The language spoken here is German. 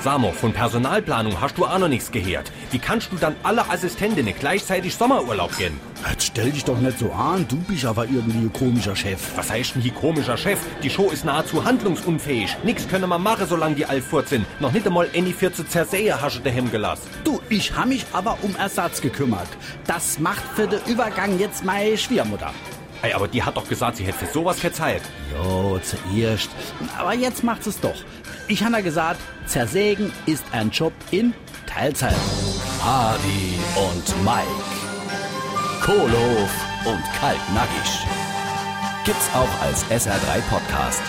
Samo, von Personalplanung hast du auch noch nichts gehört. Wie kannst du dann alle Assistentinnen gleichzeitig Sommerurlaub gehen? Jetzt stell dich doch nicht so an, du bist aber irgendwie ein komischer Chef. Was heißt denn hier komischer Chef? Die Show ist nahezu handlungsunfähig. Nix können wir machen, solange die all fort sind. Noch nicht einmal Annie für zu zersähe hast du daheim gelassen. Du, ich hab mich aber um Ersatz gekümmert. Das macht für den Übergang jetzt meine Schwiegermutter. Ey, aber die hat doch gesagt, sie hätte für sowas Zeit. Jo, zuerst. Aber jetzt macht es doch. Ich habe ja gesagt, zersägen ist ein Job in Teilzeit. Hardy und Mike, Kohlhof und Kaltnackig. Gibt's auch als SR3 Podcast.